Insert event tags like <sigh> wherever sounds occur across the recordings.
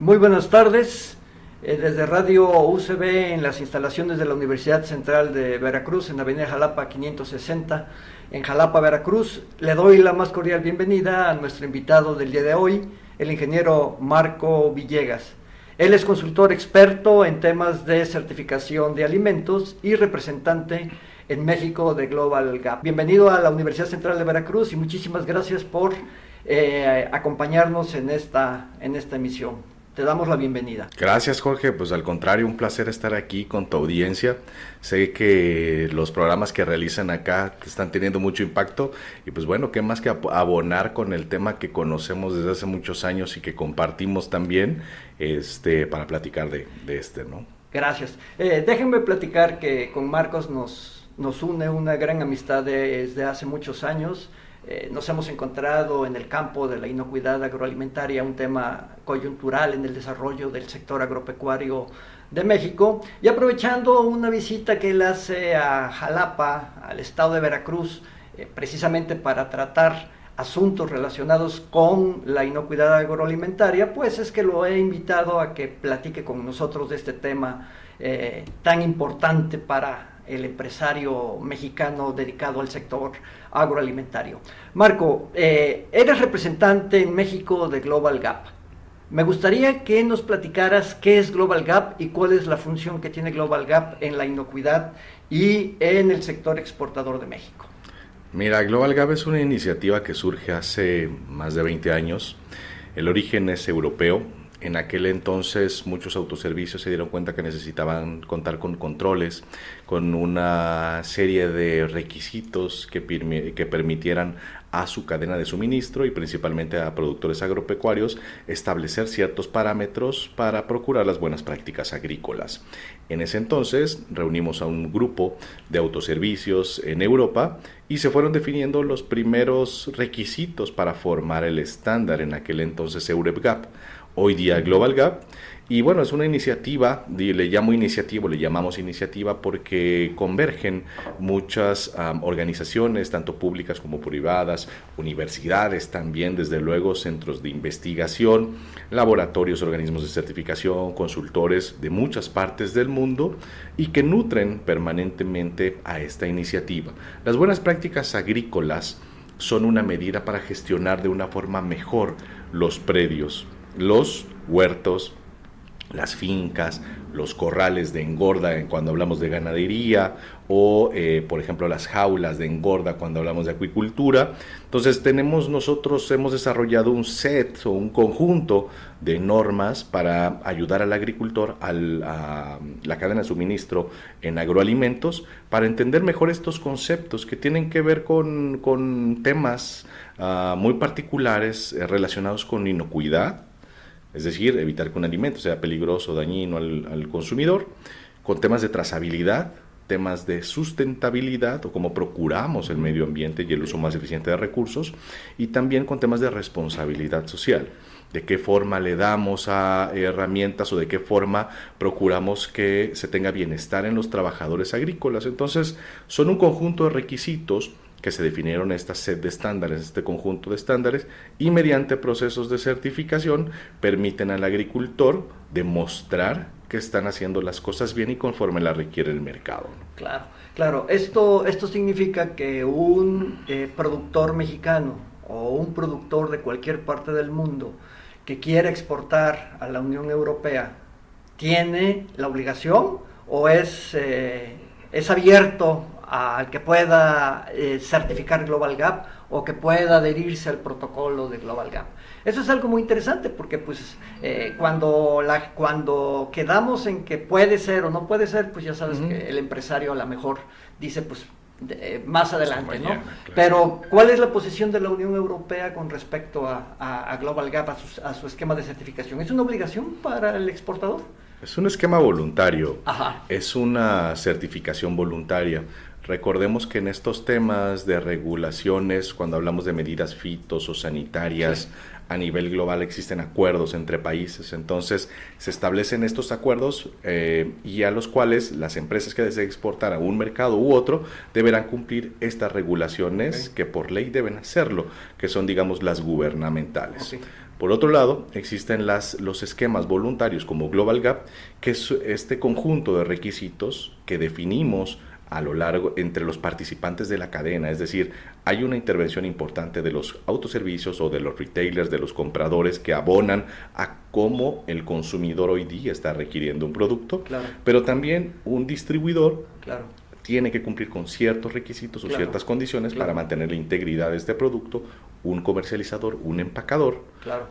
Muy buenas tardes. Eh, desde Radio UCB en las instalaciones de la Universidad Central de Veracruz, en Avenida Jalapa 560, en Jalapa, Veracruz, le doy la más cordial bienvenida a nuestro invitado del día de hoy, el ingeniero Marco Villegas. Él es consultor experto en temas de certificación de alimentos y representante en México de Global Gap. Bienvenido a la Universidad Central de Veracruz y muchísimas gracias por eh, acompañarnos en esta, en esta emisión. Te damos la bienvenida. Gracias Jorge, pues al contrario, un placer estar aquí con tu audiencia. Sé que los programas que realizan acá están teniendo mucho impacto y pues bueno, qué más que abonar con el tema que conocemos desde hace muchos años y que compartimos también este, para platicar de, este, ¿no? Gracias. Eh, déjenme platicar que con Marcos nos, nos une una gran amistad desde hace muchos años. Eh, nos hemos encontrado en el campo de la inocuidad agroalimentaria, un tema coyuntural en el desarrollo del sector agropecuario de México. Y aprovechando una visita que él hace a Jalapa, al estado de Veracruz, eh, precisamente para tratar asuntos relacionados con la inocuidad agroalimentaria, pues es que lo he invitado a que platique con nosotros de este tema eh, tan importante para el empresario mexicano dedicado al sector agroalimentario. Marco, eh, eres representante en México de Global Gap. Me gustaría que nos platicaras qué es Global Gap y cuál es la función que tiene Global Gap en la inocuidad y en el sector exportador de México. Mira, Global Gap es una iniciativa que surge hace más de 20 años. El origen es europeo, en aquel entonces muchos autoservicios se dieron cuenta que necesitaban contar con controles, con una serie de requisitos que, permitieran a su cadena de suministro y principalmente a productores agropecuarios establecer ciertos parámetros para procurar las buenas prácticas agrícolas. En ese entonces reunimos a un grupo de autoservicios en Europa y se fueron definiendo los primeros requisitos para formar el estándar en aquel entonces EUREPGAP hoy día Global Gap. Y bueno, es una iniciativa, le llamo iniciativa, le llamamos iniciativa porque convergen muchas organizaciones, tanto públicas como privadas, universidades también, desde luego, centros de investigación, laboratorios, organismos de certificación, consultores de muchas partes del mundo y que nutren permanentemente a esta iniciativa. Las buenas prácticas agrícolas son una medida para gestionar de una forma mejor los predios, los huertos, las fincas, los corrales de engorda cuando hablamos de ganadería o, eh, por ejemplo, las jaulas de engorda cuando hablamos de acuicultura. Entonces tenemos nosotros, hemos desarrollado un set o un conjunto de normas para ayudar al agricultor, a la cadena de suministro en agroalimentos, para entender mejor estos conceptos que tienen que ver con, temas ah, muy particulares eh, relacionados con inocuidad, es decir, evitar que un alimento sea peligroso o dañino al, consumidor, con temas de trazabilidad, temas de sustentabilidad o cómo procuramos el medio ambiente y el uso más eficiente de recursos, y también con temas de responsabilidad social de qué forma le damos a herramientas o de qué forma procuramos que se tenga bienestar en los trabajadores agrícolas. Entonces, son un conjunto de requisitos que se definieron esta set de estándares, este conjunto de estándares, y mediante procesos de certificación permiten al agricultor demostrar que están haciendo las cosas bien y conforme la requiere el mercado. Claro, claro. Esto, esto significa que un eh, productor mexicano o un productor de cualquier parte del mundo que quiera exportar a la Unión Europea tiene la obligación o es, eh, es abierto al que pueda eh, certificar Global Gap o que pueda adherirse al protocolo de Global Gap. Eso es algo muy interesante porque pues eh, cuando, la, cuando quedamos en que puede ser o no puede ser, pues ya sabes que el empresario a lo mejor dice pues eh, más adelante, ¿no? Pero ¿cuál es la posición de la Unión Europea con respecto a, Global Gap, a su, esquema de certificación? ¿Es una obligación para el exportador? Es un esquema voluntario, es una certificación voluntaria. Recordemos que en estos temas de regulaciones, cuando hablamos de medidas fitos o sanitarias, a nivel global existen acuerdos entre países. Entonces se establecen estos acuerdos eh, y a los cuales las empresas que deseen exportar a un mercado u otro deberán cumplir estas regulaciones que por ley deben hacerlo, que son digamos las gubernamentales. Por otro lado, existen las, los esquemas voluntarios como Global Gap, que es este conjunto de requisitos que definimos a lo largo entre los participantes de la cadena, es decir, hay una intervención importante de los autoservicios o de los retailers, de los compradores que abonan a cómo el consumidor hoy día está requiriendo un producto, pero también un distribuidor claro. tiene que cumplir con ciertos requisitos o ciertas condiciones para mantener la integridad de este producto, un comercializador, un empacador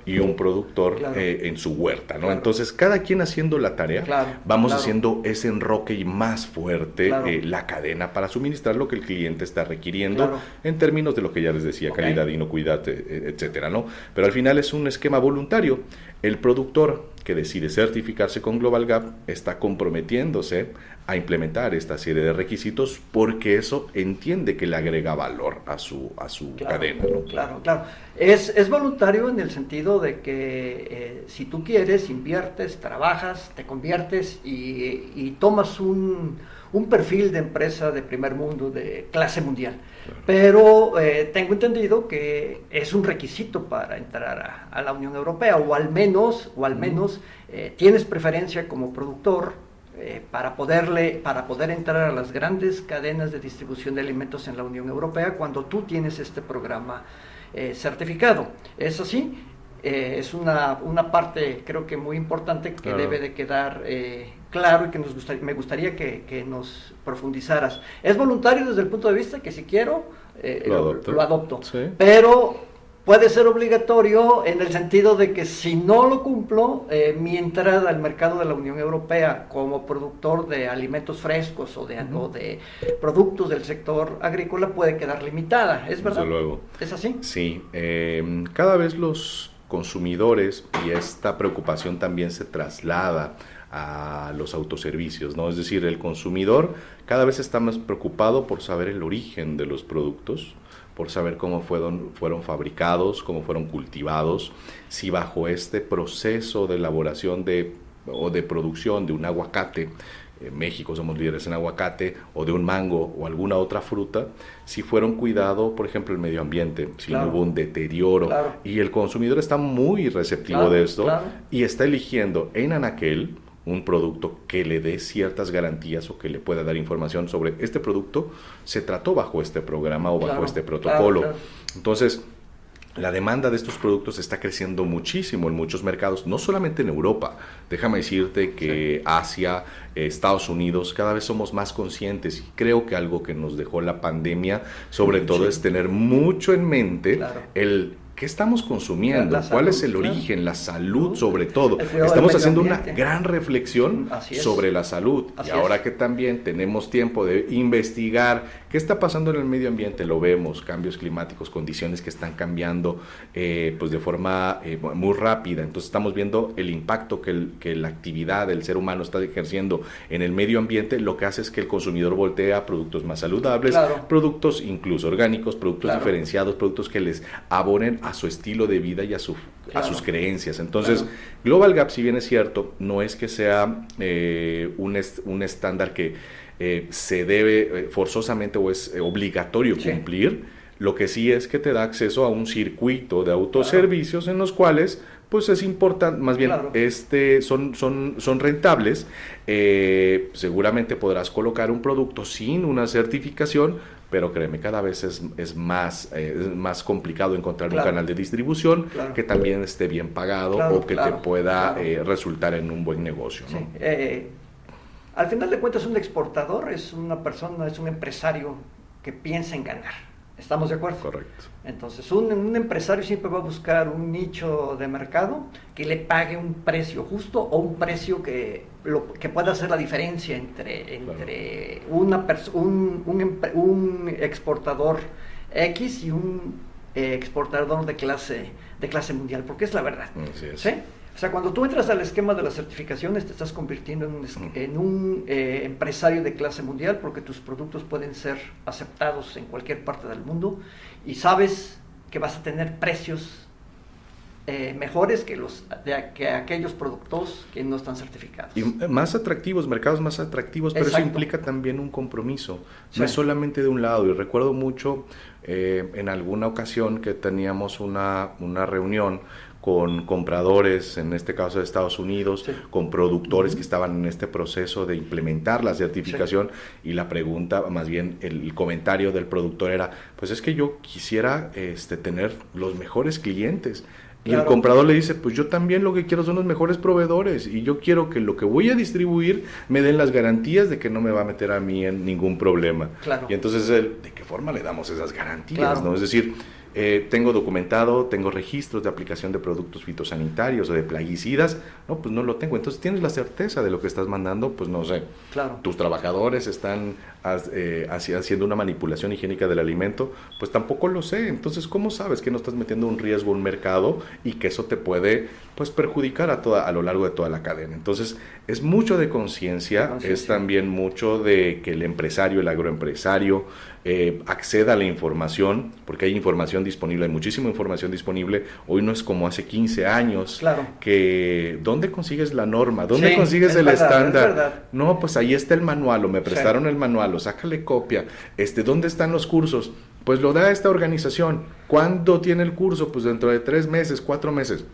y un productor eh, en su huerta, ¿no? Entonces, cada quien haciendo la tarea, vamos haciendo ese enroque y más fuerte eh, la cadena para suministrar lo que el cliente está requiriendo en términos de lo que ya les decía, calidad, inocuidad, eh, etcétera, ¿no? Pero al final es un esquema voluntario. El productor que decide certificarse con Global Gap está comprometiéndose a implementar esta serie de requisitos porque eso entiende que le agrega valor a su, a su cadena. Claro, claro. Es, es, voluntario en el sentido de que eh, si tú quieres, inviertes, trabajas, te conviertes y, tomas un, un, perfil de empresa de primer mundo, de clase mundial. Pero eh, tengo entendido que es un requisito para entrar a, la Unión Europea, o al menos, o al menos eh, tienes preferencia como productor eh, para, poderle, para poder entrar a las grandes cadenas de distribución de alimentos en la Unión Europea cuando tú tienes este programa eh, certificado. Es así, eh, es una, una, parte creo que muy importante que debe de quedar claro y que nos me gustaría que, que, nos profundizaras. Es voluntario desde el punto de vista que si quiero, lo adopto, pero puede ser obligatorio en el sentido de que si no lo cumplo, eh, mi entrada al mercado de la Unión Europea como productor de alimentos frescos o de, de productos del sector agrícola puede quedar limitada. ¿Es verdad? luego. ¿Es así? Sí. Em, cada vez los consumidores y esta preocupación también se traslada a los autoservicios, ¿no? Es decir, el consumidor cada vez está más preocupado por saber el origen de los productos, por saber cómo fueron, fueron fabricados, cómo fueron cultivados, si bajo este proceso de elaboración de, o de producción de un aguacate, en México somos líderes en aguacate, o de un mango o alguna otra fruta, si fueron cuidado, por ejemplo, el medio ambiente, si no hubo un deterioro. Y el consumidor está muy receptivo de esto y está eligiendo en Anaquel un producto que le dé ciertas garantías o que le pueda dar información sobre este producto se trató bajo este programa o bajo este protocolo. Entonces, la demanda de estos productos está creciendo muchísimo en muchos mercados, no solamente en Europa. Déjame decirte que Asia, Estados Unidos, cada vez somos más conscientes y creo que algo que nos dejó la pandemia, sobre todo, es tener mucho en mente el ¿Qué estamos consumiendo? ¿Cuál es el origen? La salud sobre todo. Estamos haciendo una gran reflexión sobre la salud. y ahora que también tenemos tiempo de investigar qué está pasando en el medio ambiente, lo vemos, cambios climáticos, condiciones que están cambiando eh, pues de forma eh, muy rápida. Entonces estamos viendo el impacto que, que la actividad del ser humano está ejerciendo en el medio ambiente, lo que hace es que el consumidor voltea a productos más saludables, productos incluso orgánicos, productos diferenciados, productos que les abonen a su estilo de vida y a, su, a sus creencias. Entonces, Global Gap, si bien es cierto, no es que sea eh, un, un, estándar que eh, se debe eh, forzosamente o es obligatorio cumplir, lo que sí es que te da acceso a un circuito de autoservicios en los cuales pues es importante, más bien, este, son, son, son rentables. seguramente podrás colocar un producto sin una certificación, pero créeme, cada vez es, es más, eh, más complicado encontrar un canal de distribución que también esté bien pagado o que te pueda eh, resultar en un buen negocio. ¿no? Eh, al final de cuentas, un exportador es una persona, es un empresario que piensa en ganar. ¿Estamos de acuerdo? Correcto. Entonces, un, empresario siempre va a buscar un nicho de mercado que le pague un precio justo o un precio que, lo, que pueda hacer la diferencia entre, entre una un, un, un, exportador X y un eh, exportador de clase, de clase mundial, porque es la verdad. ¿sí? O sea, cuando tú entras al esquema de las certificaciones, te estás convirtiendo en un, eh, empresario de clase mundial porque tus productos pueden ser aceptados en cualquier parte del mundo y sabes que vas a tener precios eh, mejores que, los, de, que aquellos productos que no están certificados. Y más atractivos, mercados más atractivos, pero eso implica también un compromiso, no es solamente de un lado. Y recuerdo mucho eh, en alguna ocasión que teníamos una, una reunión con compradores, en este caso de Estados Unidos, con productores que estaban en este proceso de implementar la certificación y la pregunta, más bien el comentario del productor era, pues es que yo quisiera este, tener los mejores clientes. Y el comprador le dice, pues yo también lo que quiero son los mejores proveedores y yo quiero que lo que voy a distribuir me den las garantías de que no me va a meter a mí en ningún problema. Y entonces, ¿de qué forma le damos esas garantías? ¿no? Es decir, eh, tengo documentado, tengo registros de aplicación de productos fitosanitarios o de plaguicidas, no, pues no lo tengo. Entonces tienes la certeza de lo que estás mandando, pues no sé. Claro. Tus trabajadores están eh, haciendo una manipulación higiénica del alimento, pues tampoco lo sé. Entonces, ¿cómo sabes que no estás metiendo un riesgo en un mercado y que eso te puede pues perjudicar a toda a lo largo de toda la cadena? Entonces, es mucho de conciencia, es también mucho de que el empresario, el agroempresario, eh, acceda a la información, porque hay información disponible, hay muchísima información disponible. Hoy no es como hace 15 años, claro. que ¿dónde consigues la norma? ¿Dónde consigues el estándar? No, pues ahí está el manual, o me prestaron el manual, o sácale copia. Este, ¿Dónde están los cursos? Pues lo da esta organización. ¿Cuándo tiene el curso? Pues dentro de tres meses, cuatro meses.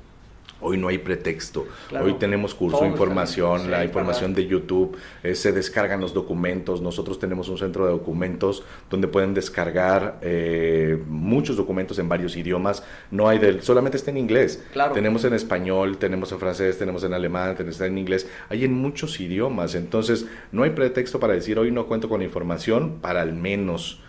Hoy no hay pretexto. Hoy tenemos curso, información, la información de YouTube, eh, se descargan los documentos. Nosotros tenemos un centro de documentos donde pueden descargar eh, muchos documentos en varios idiomas. No hay del, solamente está en inglés. Tenemos en español, tenemos en francés, tenemos en alemán, tenemos en inglés. Hay en muchos idiomas. Entonces, no hay pretexto para decir hoy no cuento con la información para al menos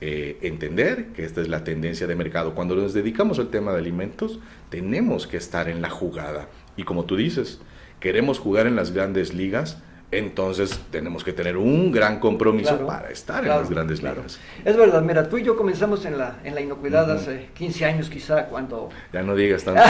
eh, entender que esta es la tendencia de mercado. Cuando nos dedicamos al tema de alimentos, tenemos que estar en la jugada. Y como tú dices, queremos jugar en las grandes ligas, entonces tenemos que tener un gran compromiso para estar en las grandes ligas. Es verdad, mira, tú y yo comenzamos en la, en la inocuidad hace 15 años quizá, cuando... <laughs> Ya no digas tanto.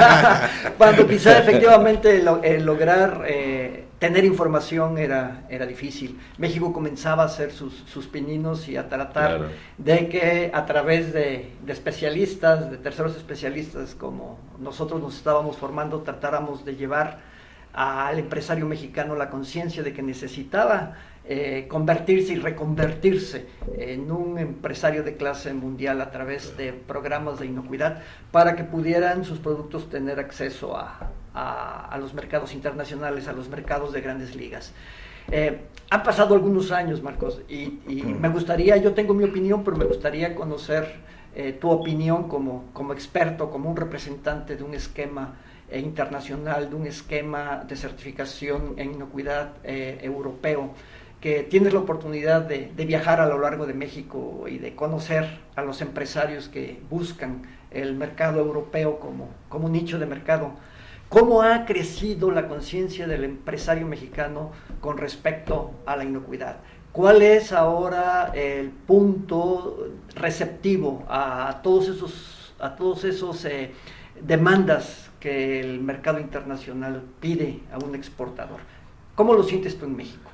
<laughs> cuando <laughs> quizá efectivamente lograr eh, tener información era, era difícil. México comenzaba a hacer sus, sus pininos y a tratar de que a través de, de, especialistas, de terceros especialistas como nosotros nos estábamos formando, tratáramos de llevar al empresario mexicano la conciencia de que necesitaba eh, convertirse y reconvertirse en un empresario de clase mundial a través de programas de inocuidad para que pudieran sus productos tener acceso a, a, los mercados internacionales, a los mercados de grandes ligas. Eh, han pasado algunos años, Marcos, y, me gustaría, yo tengo mi opinión, pero me gustaría conocer eh, tu opinión como, como experto, como un representante de un esquema internacional, de un esquema de certificación en inocuidad europeo, que tienes la oportunidad de, de, viajar a lo largo de México y de conocer a los empresarios que buscan el mercado europeo como, como nicho de mercado. ¿Cómo ha crecido la conciencia del empresario mexicano con respecto a la inocuidad? ¿Cuál es ahora el punto receptivo a todos esos, a todos esos eh, demandas que el mercado internacional pide a un exportador? ¿Cómo lo sientes tú en México?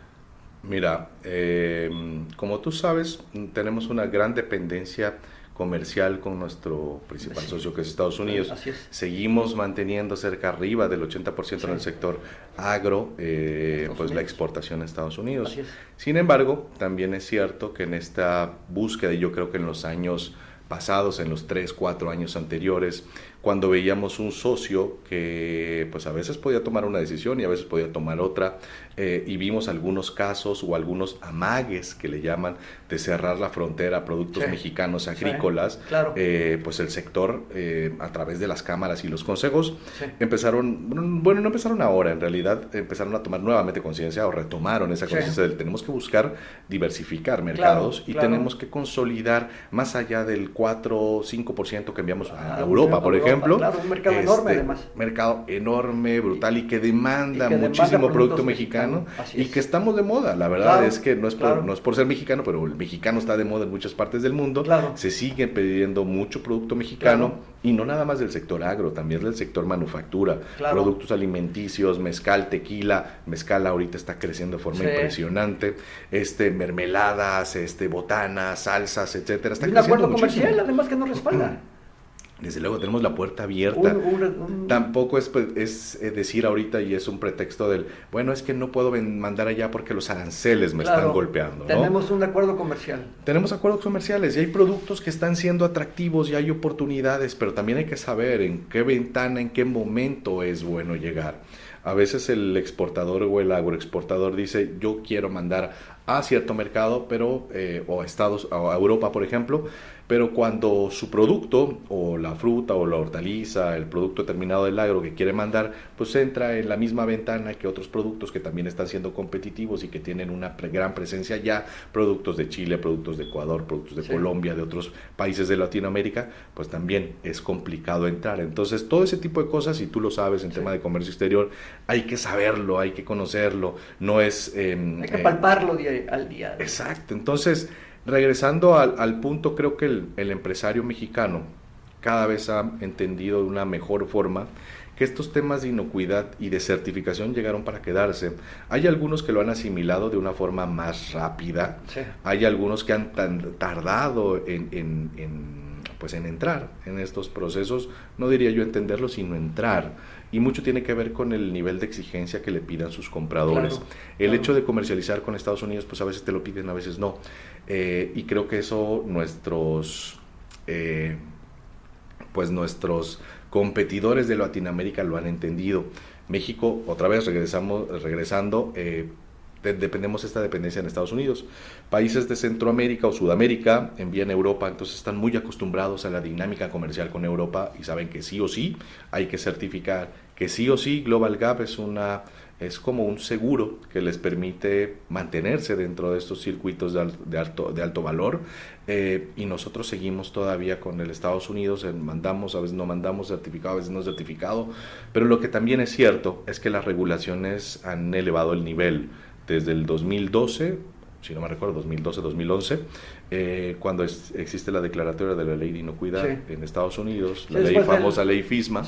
Mira, eh, como tú sabes, tenemos una gran dependencia comercial con nuestro principal socio que es Estados Unidos. Seguimos manteniendo cerca arriba del 80% en el sector agro, eh, pues la exportación a Estados Unidos. Sin embargo, también es cierto que en esta búsqueda, yo creo que en los años pasados, en los 3, 4 años anteriores, cuando veíamos un socio que pues a veces podía tomar una decisión y a veces podía tomar otra, eh, y vimos algunos casos o algunos amagues que le llaman de cerrar la frontera a productos mexicanos agrícolas, eh, pues el sector eh, a través de las cámaras y los consejos empezaron, bueno, no empezaron ahora, en realidad empezaron a tomar nuevamente conciencia o retomaron esa conciencia de tenemos que buscar diversificar mercados y tenemos que consolidar más allá del 4 o 5% que enviamos a Europa, por ejemplo. Un mercado enorme este, además. Mercado enorme, brutal y que demanda muchísimo producto mexicano y que estamos de moda. La verdad es que no es, por, no es por ser mexicano, pero el mexicano está de moda en muchas partes del mundo. Se sigue pidiendo mucho producto mexicano y no nada más del sector agro, también del sector manufactura, productos alimenticios, mezcal, tequila, mezcal ahorita está creciendo de forma impresionante, este mermeladas, este botanas, salsas, etcétera. Está y un acuerdo comercial además que nos respalda. Desde luego tenemos la puerta abierta. Tampoco es, pues, es, eh, decir ahorita y es un pretexto del, bueno, es que no puedo mandar allá porque los aranceles me están golpeando. Tenemos un acuerdo comercial. Tenemos acuerdos comerciales y hay productos que están siendo atractivos y hay oportunidades, pero también hay que saber en qué ventana, en qué momento es bueno llegar. A veces el exportador o el agroexportador dice, yo quiero mandar a cierto mercado, pero, eh, o a Estados, o a Europa, por ejemplo, pero cuando su producto o la fruta o la hortaliza, el producto terminado del agro que quiere mandar, pues entra en la misma ventana que otros productos que también están siendo competitivos y que tienen una gran presencia ya, productos de Chile, productos de Ecuador, productos de Colombia, de otros países de Latinoamérica, pues también es complicado entrar. Entonces, todo ese tipo de cosas, si tú lo sabes en tema de comercio exterior, hay que saberlo, hay que conocerlo, no es... Em, hay que palparlo día, al día. Exacto, entonces Regresando al, punto, creo que el, empresario mexicano cada vez ha entendido de una mejor forma que estos temas de inocuidad y de certificación llegaron para quedarse. Hay algunos que lo han asimilado de una forma más rápida, hay algunos que han tardado en, pues en entrar en estos procesos, no diría yo entenderlo, sino entrar y mucho tiene que ver con el nivel de exigencia que le pidan sus compradores. el hecho de comercializar con Estados Unidos, pues a veces te lo piden, a veces no. Eh, y creo que eso nuestros, eh, pues nuestros competidores de Latinoamérica lo han entendido. México, otra vez regresamos, regresando, eh, dependemos esta dependencia en Estados Unidos. Países de Centroamérica o Sudamérica envían a Europa, entonces están muy acostumbrados a la dinámica comercial con Europa y saben que sí o sí hay que certificar, que sí o sí Global Gap es una es como un seguro que les permite mantenerse dentro de estos circuitos de, alto, de alto valor eh, y nosotros seguimos todavía con el Estados Unidos, mandamos, a veces no mandamos certificado, a veces no certificado, pero lo que también es cierto es que las regulaciones han elevado el nivel desde el 2012, si no me recuerdo, 2012-2011, eh, cuando existe la declaratoria de la ley de inocuidad en Estados Unidos, la ley famosa ley FISMA,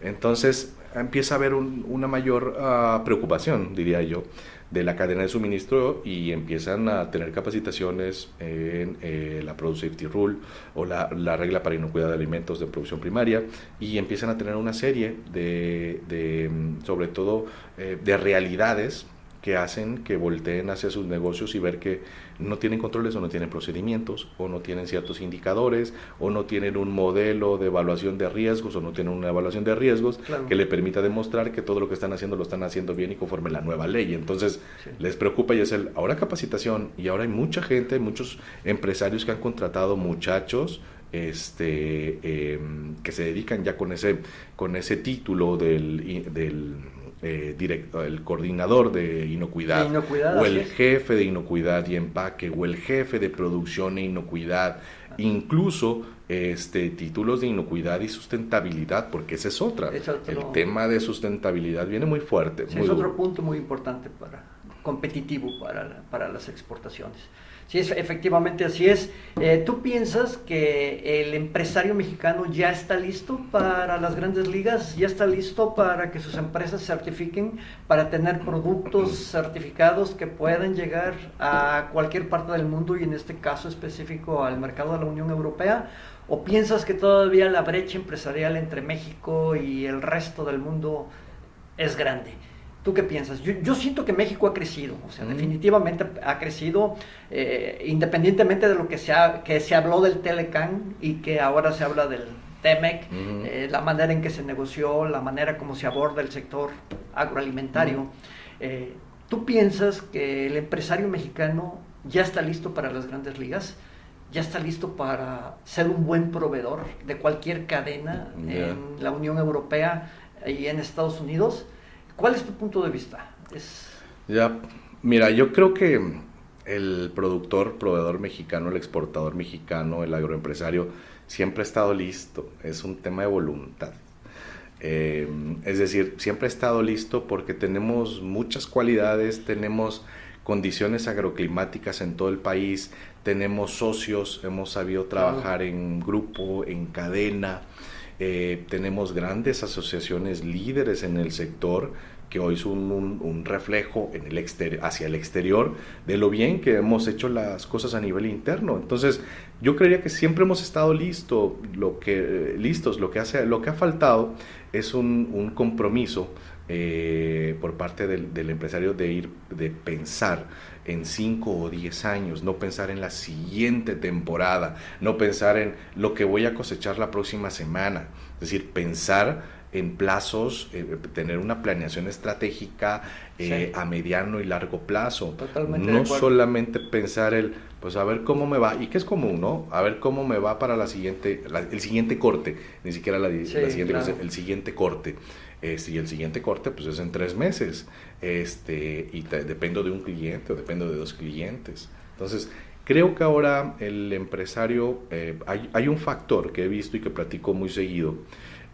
entonces empieza a haber una mayor ah, preocupación, diría yo, de la cadena de suministro y empiezan a tener capacitaciones en eh, la Product Safety Rule o la, regla para inocuidad de alimentos de producción primaria y empiezan a tener una serie de, mm, sobre todo, eh, de realidades que hacen que volteen hacia sus negocios y ver que no tienen controles o no tienen procedimientos o no tienen ciertos indicadores o no tienen un modelo de evaluación de riesgos o no tienen una evaluación de riesgos que le permita demostrar que todo lo que están haciendo lo están haciendo bien y conforme la nueva ley. Entonces les preocupa y es el ahora capacitación y ahora hay mucha gente, muchos empresarios que han contratado muchachos este em, que se dedican ya con ese con ese título del, del eh, directo, el coordinador de inocuidad, o el jefe de inocuidad y empaque, o el jefe de producción e inocuidad, incluso este, títulos de inocuidad y sustentabilidad, porque esa es otra. el tema de sustentabilidad viene muy fuerte. es otro punto muy importante para competitivo para, para las exportaciones. Sí, es, efectivamente así es. Eh, ¿Tú piensas que el empresario mexicano ya está listo para las grandes ligas? ¿Ya está listo para que sus empresas certifiquen, para tener productos certificados que puedan llegar a cualquier parte del mundo y en este caso específico al mercado de la Unión Europea? ¿O piensas que todavía la brecha empresarial entre México y el resto del mundo es grande? ¿Tú qué piensas? Yo, siento que México ha crecido, o sea, definitivamente ha crecido, eh, independientemente de lo que se, que se habló del Telecan y que ahora se habla del TEMEC, eh, la manera en que se negoció, la manera como se aborda el sector agroalimentario. Eh, ¿Tú piensas que el empresario mexicano ya está listo para las grandes ligas? ¿Ya está listo para ser un buen proveedor de cualquier cadena en la Unión Europea y en Estados Unidos? ¿Cuál es tu punto de vista? Es... Ya, mira, yo creo que el productor, proveedor mexicano, el exportador mexicano, el agroempresario, siempre ha estado listo. Es un tema de voluntad. Eh, es decir, siempre ha estado listo porque tenemos muchas cualidades, tenemos condiciones agroclimáticas en todo el país, tenemos socios, hemos sabido trabajar en grupo, en cadena, eh, tenemos grandes asociaciones líderes en el sector que hoy es un, reflejo en el hacia el exterior de lo bien que hemos hecho las cosas a nivel interno. Entonces, yo creería que siempre hemos estado listo, lo que, listos. Lo que, hace, lo que ha faltado es un, compromiso eh, por parte del, del, empresario de ir, de pensar en 5 o 10 años, no pensar en la siguiente temporada, no pensar en lo que voy a cosechar la próxima semana. Es decir, pensar en plazos, eh, tener una planeación estratégica eh, a mediano y largo plazo. Totalmente no solamente pensar el, pues a ver cómo me va, y que es común, ¿no? A ver cómo me va para la siguiente, el siguiente corte, ni siquiera la, siguiente, el siguiente corte. Este, y el siguiente corte pues es en tres meses este y dependo de un cliente o dependo de dos clientes entonces creo que ahora el empresario eh, hay, hay, un factor que he visto y que platico muy seguido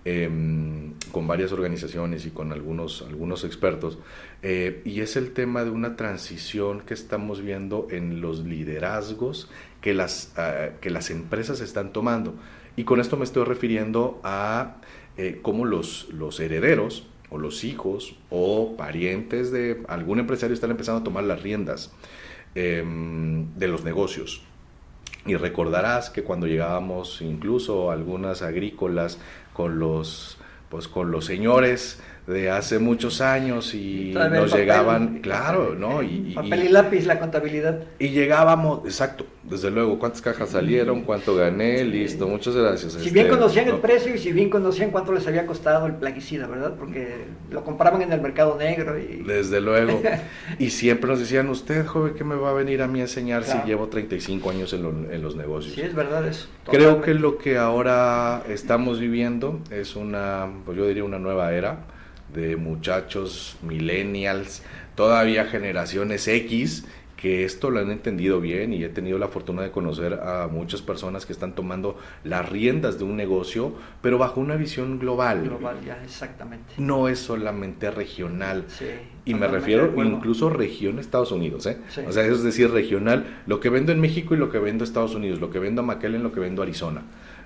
Em, con varias organizaciones y con algunos, algunos expertos, eh, y es el tema de una transición que estamos viendo en los liderazgos que las, ah, que las empresas están tomando. Y con esto me estoy refiriendo a eh, cómo los, los herederos o los hijos o parientes de algún empresario están empezando a tomar las riendas em, de los negocios. Y recordarás que cuando llegábamos incluso algunas agrícolas con los pues con los señores de hace muchos años y nos llegaban, claro, ¿no? Y, papel y, lápiz, la contabilidad. Y llegábamos, exacto, desde luego, cuántas cajas salieron, cuánto gané, listo, muchas gracias. Si bien este, conocían el precio y si bien conocían cuánto les había costado el plaguicida, ¿verdad? Porque lo compraban en el mercado negro y... Desde luego. <laughs> y siempre nos decían, usted, joven, ¿qué me va a venir a mí a enseñar si llevo 35 años en, en, los negocios? Sí, es verdad eso. Creo que lo que ahora estamos viviendo es una, pues yo diría una nueva era de muchachos millennials, todavía generaciones X, que esto lo han entendido bien y he tenido la fortuna de conocer a muchas personas que están tomando las riendas de un negocio, pero bajo una visión global. Global, ya, exactamente. No es solamente regional. Sí, y me refiero incluso región Estados Unidos, ¿eh? O sea, es decir, regional, lo que vendo en México y lo que vendo en Estados Unidos, lo que vendo a McAllen, lo que vendo a Arizona.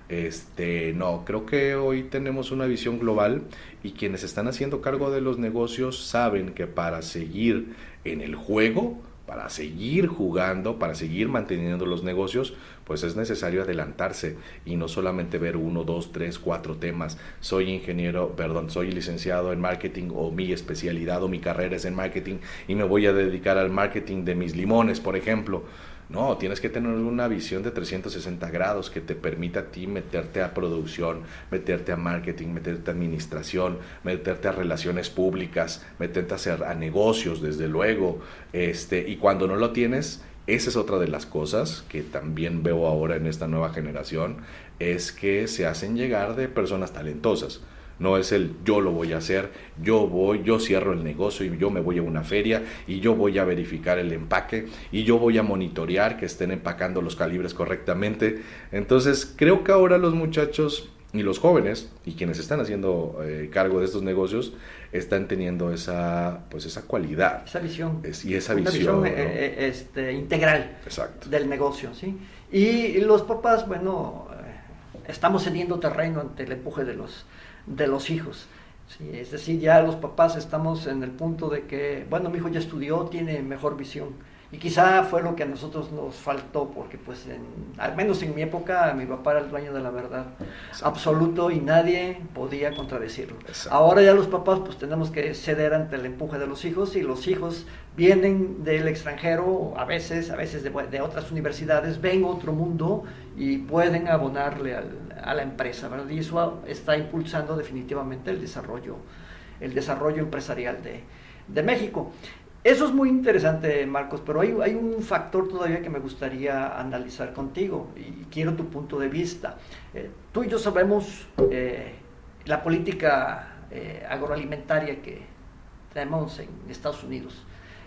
Este, no, creo que hoy tenemos una visión global y quienes están haciendo cargo de los negocios saben que para seguir en el juego, para seguir jugando, para seguir manteniendo los negocios, pues es necesario adelantarse y no solamente ver uno, dos, tres, cuatro temas. Soy ingeniero, perdón, soy licenciado en marketing o mi especialidad o mi carrera es en marketing y me voy a dedicar al marketing de mis limones, por ejemplo. No, tienes que tener una visión de 360 grados que te permita a ti meterte a producción, meterte a marketing, meterte a administración, meterte a relaciones públicas, meterte a hacer a negocios, desde luego. Este, y cuando no lo tienes, esa es otra de las cosas que también veo ahora en esta nueva generación, es que se hacen llegar de personas talentosas no es el yo lo voy a hacer, yo voy, yo cierro el negocio y yo me voy a una feria y yo voy a verificar el empaque y yo voy a monitorear que estén empacando los calibres correctamente. Entonces creo que ahora los muchachos y los jóvenes y quienes están haciendo eh, cargo de estos negocios están teniendo esa pues esa cualidad. Esa visión. Y esa visión, eh, eh, este, integral del negocio sí y los papás bueno estamos cediendo terreno ante el empuje de los de los hijos. Sí, es decir, ya los papás estamos en el punto de que, bueno, mi hijo ya estudió, tiene mejor visión. Y quizá fue lo que a nosotros nos faltó, porque pues al menos en mi época mi papá era el dueño de la verdad absoluto y nadie podía contradecirlo. Ahora ya los papás pues tenemos que ceder ante el empuje de los hijos y los hijos vienen del extranjero, a veces, a veces de, otras universidades, ven otro mundo y pueden abonarle a la empresa, ¿verdad? Y eso está impulsando definitivamente el desarrollo, el desarrollo empresarial de, de México. Eso es muy interesante, Marcos, pero hay, hay, un factor todavía que me gustaría analizar contigo y quiero tu punto de vista. Eh, tú y yo sabemos eh, la política eh, agroalimentaria que tenemos en Estados Unidos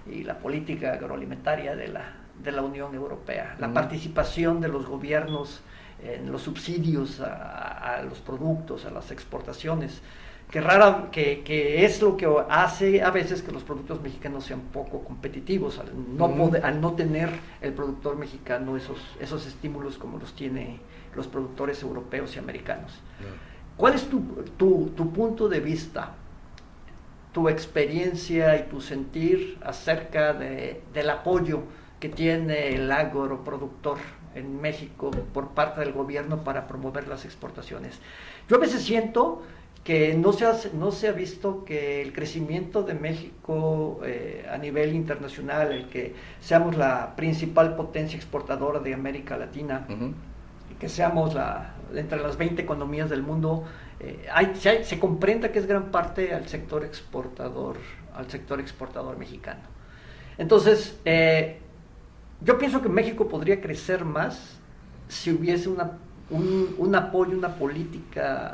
y la política agroalimentaria de la, de la Unión Europea, la participación de los gobiernos en los subsidios a, los productos, a las exportaciones, que, rara, que, que, es lo que hace a veces que los productos mexicanos sean poco competitivos, al no, poder, al no tener el productor mexicano esos, esos estímulos como los tiene los productores europeos y americanos. ¿Cuál es tu, tu, tu punto de vista tu experiencia y tu sentir acerca de, del apoyo que tiene el agroproductor en México por parte del gobierno para promover las exportaciones. Yo a veces siento que no se ha, no se ha visto que el crecimiento de México eh, a nivel internacional, el que seamos la principal potencia exportadora de América Latina, que seamos la, entre las 20 economías del mundo, eh, hay, se, comprenda que es gran parte al sector exportador, al sector exportador mexicano. Entonces, eh, yo pienso que México podría crecer más si hubiese una, un, apoyo, una política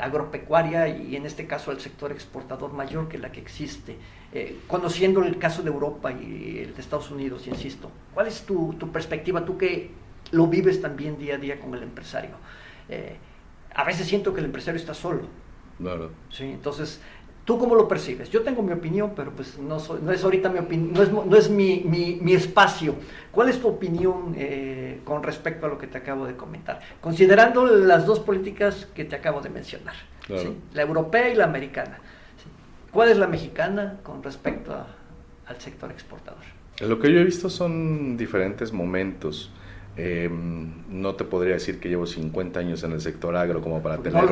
agropecuaria y en este caso al sector exportador mayor que la que existe. Eh, conociendo el caso de Europa y el de Estados Unidos, insisto, ¿cuál es tu, perspectiva? Tú que lo vives también día a día con el empresario. Eh, a veces siento que el empresario está solo. Claro. Sí, entonces ¿Tú cómo lo percibes? Yo tengo mi opinión, pero pues no, no es ahorita mi opinión, no es, no es mi, mi, espacio. ¿Cuál es tu opinión eh, con respecto a lo que te acabo de comentar? Considerando las dos políticas que te acabo de mencionar, la europea y la americana. ¿Cuál es la mexicana con respecto al sector exportador? Lo que yo he visto son diferentes momentos. Eh, no te podría decir que llevo 50 años en el sector agro como para tener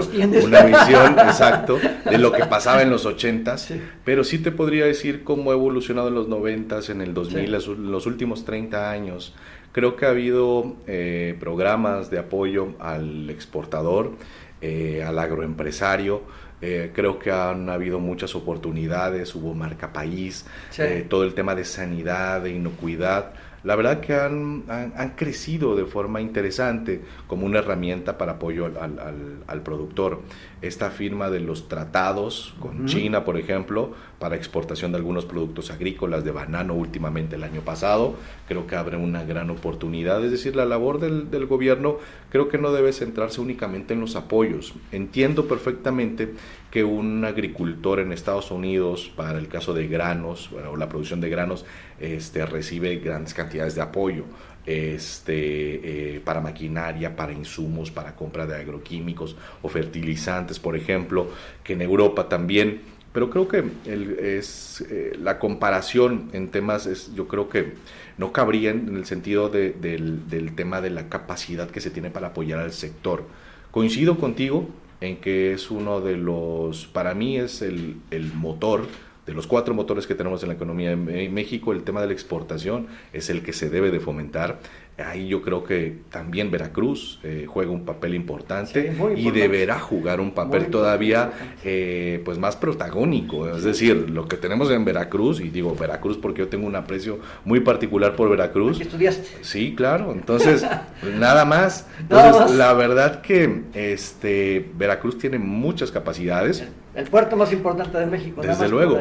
una visión exacto de lo que <laughs> pasaba en los 80 pero sí te podría decir cómo ha evolucionado en los 90 en el 2000, en los últimos 30 años. Creo que ha habido eh, programas de apoyo al exportador, eh, al agroempresario. Eh, creo que han habido muchas oportunidades, hubo marca país, todo el tema de sanidad, de inocuidad la verdad que han, han, crecido de forma interesante como una herramienta para apoyo al, al, productor. Esta firma de los tratados con China, por ejemplo, para exportación de algunos productos agrícolas, de banano últimamente el año pasado, creo que abre una gran oportunidad. Es decir, la labor del, del gobierno creo que no debe centrarse únicamente en los apoyos. Entiendo perfectamente que un agricultor en Estados Unidos, para el caso de granos o la producción de granos, este, recibe grandes cantidades de apoyo este, eh, para maquinaria, para insumos, para compra de agroquímicos o fertilizantes, por ejemplo, que en Europa también. Pero creo que es, eh, la comparación en temas, es, yo creo que no cabría en el sentido del, tema de la capacidad que se tiene para apoyar al sector. Coincido contigo, en que es uno de los, para mí es el motor de los cuatro motores que tenemos en la economía de México, el tema de la exportación es el que se debe de fomentar. Ahí yo creo que también Veracruz eh, juega un papel importante, y deberá jugar un papel todavía eh, pues más protagónico. Es decir, lo que tenemos en Veracruz, y digo Veracruz porque yo tengo un aprecio muy particular por Veracruz. estudiaste? Sí, claro. Entonces, <laughs> nada más. Entonces, la verdad que este Veracruz tiene muchas capacidades. El puerto más importante de México. Desde luego.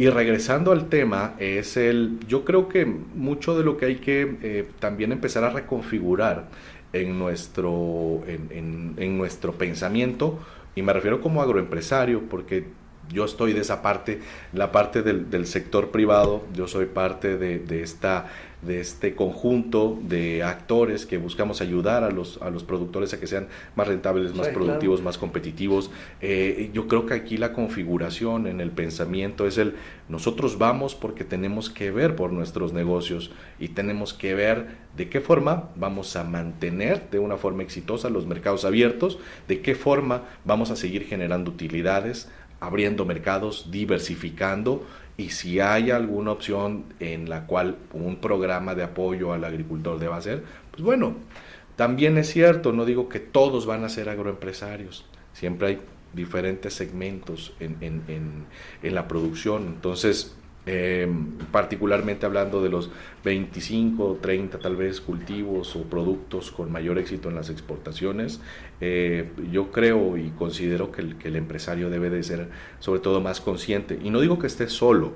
Y regresando al tema, es el, yo creo que mucho de lo que hay que eh, también empezar a reconfigurar en nuestro, en, en, nuestro pensamiento, y me refiero como agroempresario, porque yo estoy de esa parte, la parte del, del sector privado, yo soy parte de, de esta de este conjunto de actores que buscamos ayudar a los, a los productores a que sean más rentables, más productivos, más competitivos. Eh, yo creo que aquí la configuración en el pensamiento es el nosotros vamos porque tenemos que ver por nuestros negocios y tenemos que ver de qué forma vamos a mantener de una forma exitosa los mercados abiertos, de qué forma vamos a seguir generando utilidades, abriendo mercados, diversificando y si hay alguna opción en la cual un programa de apoyo al agricultor deba ser, pues bueno, también es cierto, no digo que todos van a ser agroempresarios, siempre hay diferentes segmentos en, en, en, en la producción, entonces Em, particularmente hablando de los 25, 30 tal vez cultivos o productos con mayor éxito en las exportaciones, eh, yo creo y considero que el, empresario debe de ser sobre todo más consciente. Y no digo que esté solo,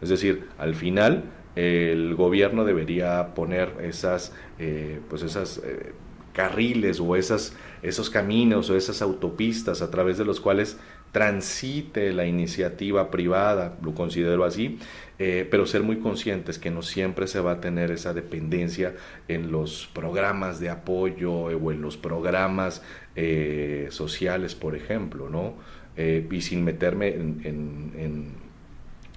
es decir, al final el gobierno debería poner esas, eh, pues esas eh, carriles o esas, esos caminos o esas autopistas a través de los cuales transite la iniciativa privada, lo considero así, eh, pero ser muy conscientes que no siempre se va a tener esa dependencia en los programas de apoyo o en los programas eh, sociales, por ejemplo, ¿no? y sin meterme en,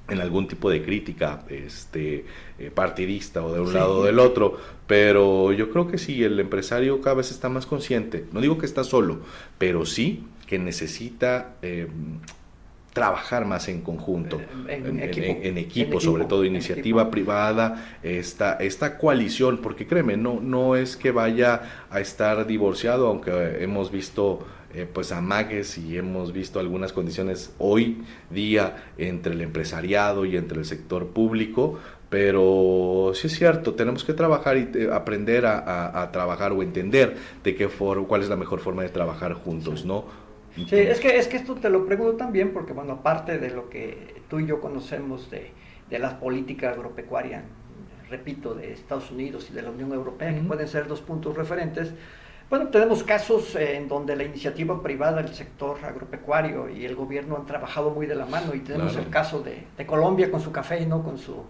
en, algún tipo de crítica este, partidista o de un lado o del otro, pero yo creo que sí, el empresario cada vez está más consciente, no digo que está solo, pero sí que necesita trabajar más en conjunto, en, equipo, sobre todo iniciativa privada, esta, esta coalición, porque créeme, no, no es que vaya a estar divorciado, aunque hemos visto eh, pues amagues y hemos visto algunas condiciones hoy día entre el empresariado y entre el sector público, pero sí es cierto, tenemos que trabajar y eh, aprender a, trabajar o entender de qué for cuál es la mejor forma de trabajar juntos, ¿no? Sí, es que, es que esto te lo pregunto también porque, bueno, aparte de lo que tú y yo conocemos de, de la política agropecuaria, repito, de Estados Unidos y de la Unión Europea, que pueden ser dos puntos referentes, bueno, tenemos casos en donde la iniciativa privada, el sector agropecuario y el gobierno han trabajado muy de la mano y tenemos el caso de, de, Colombia con su café, ¿no? Con su,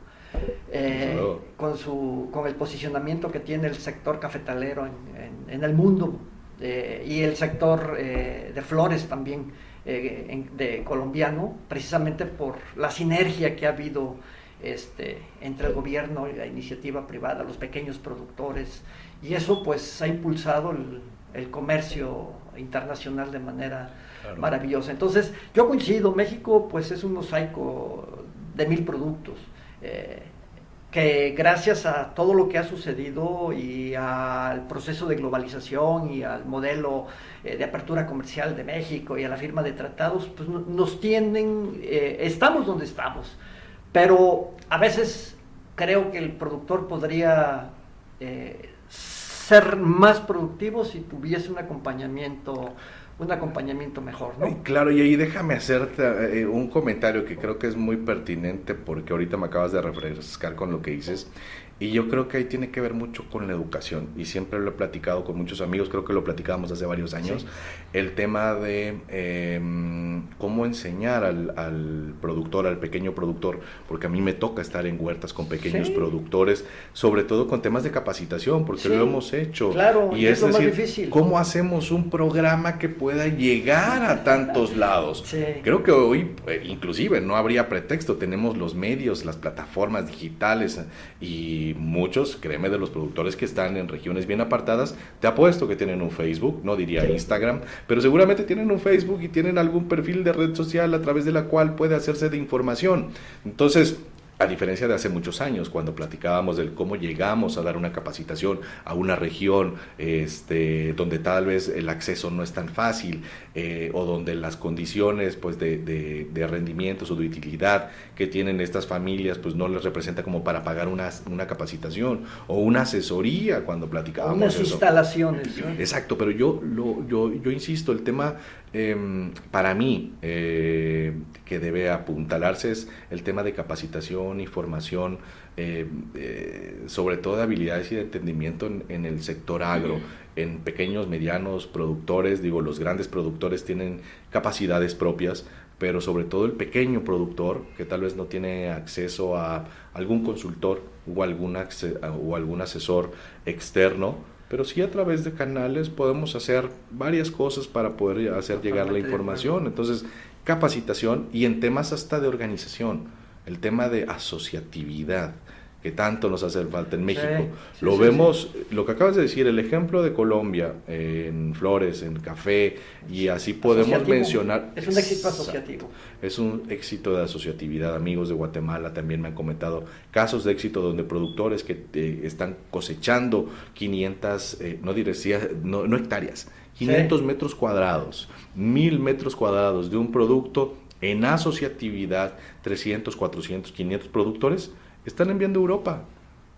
eh, con su, con el posicionamiento que tiene el sector cafetalero en, en el mundo eh, y el sector eh, de flores también eh, de colombiano, precisamente por la sinergia que ha habido este, entre el gobierno y la iniciativa privada, los pequeños productores, y eso pues ha impulsado el, comercio internacional de manera maravillosa. Entonces, yo coincido, México pues es un mosaico de mil productos que gracias a todo lo que ha sucedido y al proceso de globalización y al modelo eh, de apertura comercial de México y a la firma de tratados, pues nos tienden, eh, estamos donde estamos, pero a veces creo que el productor podría eh, ser más productivo si tuviese un acompañamiento un acompañamiento mejor, ¿no? claro, y ahí déjame hacerte eh, un comentario que creo que es muy pertinente porque ahorita me acabas de refrescar con lo que dices y yo creo que ahí tiene que ver mucho con la educación. Y siempre lo he platicado con muchos amigos, creo que lo platicábamos hace varios años, el tema de em, cómo enseñar al, productor, al pequeño productor, porque a mí me toca estar en huertas con pequeños productores, sobre todo con temas de capacitación, porque lo hemos hecho. Claro, y es, decir, ¿cómo hacemos un programa que pueda llegar a tantos <laughs> lados? Creo que hoy, eh, inclusive, no habría pretexto, tenemos los medios, las plataformas digitales y muchos, créeme, de los productores que están en regiones bien apartadas, te apuesto que tienen un Facebook, no diría Instagram, pero seguramente tienen un Facebook y tienen algún perfil de red social a través de la cual puede hacerse de información. Entonces, a diferencia de hace muchos años, cuando platicábamos del cómo llegamos a dar una capacitación a una región este, donde tal vez el acceso no es tan fácil eh, o donde las condiciones pues, de, de, rendimientos o de utilidad que tienen estas familias pues, no les representa como para pagar una, una capacitación o una asesoría cuando platicábamos. Unas instalaciones. Exacto, pero yo, lo, yo, yo insisto, el tema Em, para mí, eh, que debe apuntalarse es el tema de capacitación y formación, eh, eh, sobre todo de habilidades y de entendimiento en, el sector agro, en pequeños, medianos productores, digo, los grandes productores tienen capacidades propias, pero sobre todo el pequeño productor que tal vez no tiene acceso a algún consultor o algún, o algún asesor externo, pero sí a través de canales podemos hacer varias cosas para poder hacer llegar la información. Entonces, capacitación y en temas hasta de organización, el tema de asociatividad que tanto nos hace falta en México. lo vemos, lo que acabas de decir, el ejemplo de Colombia en flores, en café, y así podemos mencionar. Es un éxito asociativo. Es un éxito de asociatividad. Amigos de Guatemala también me han comentado casos de éxito donde productores que eh, están cosechando 500, eh, no, diría, no, no hectáreas, 500 metros cuadrados, 1000 metros cuadrados de un producto en asociatividad, 300, 400, 500 productores están enviando a Europa.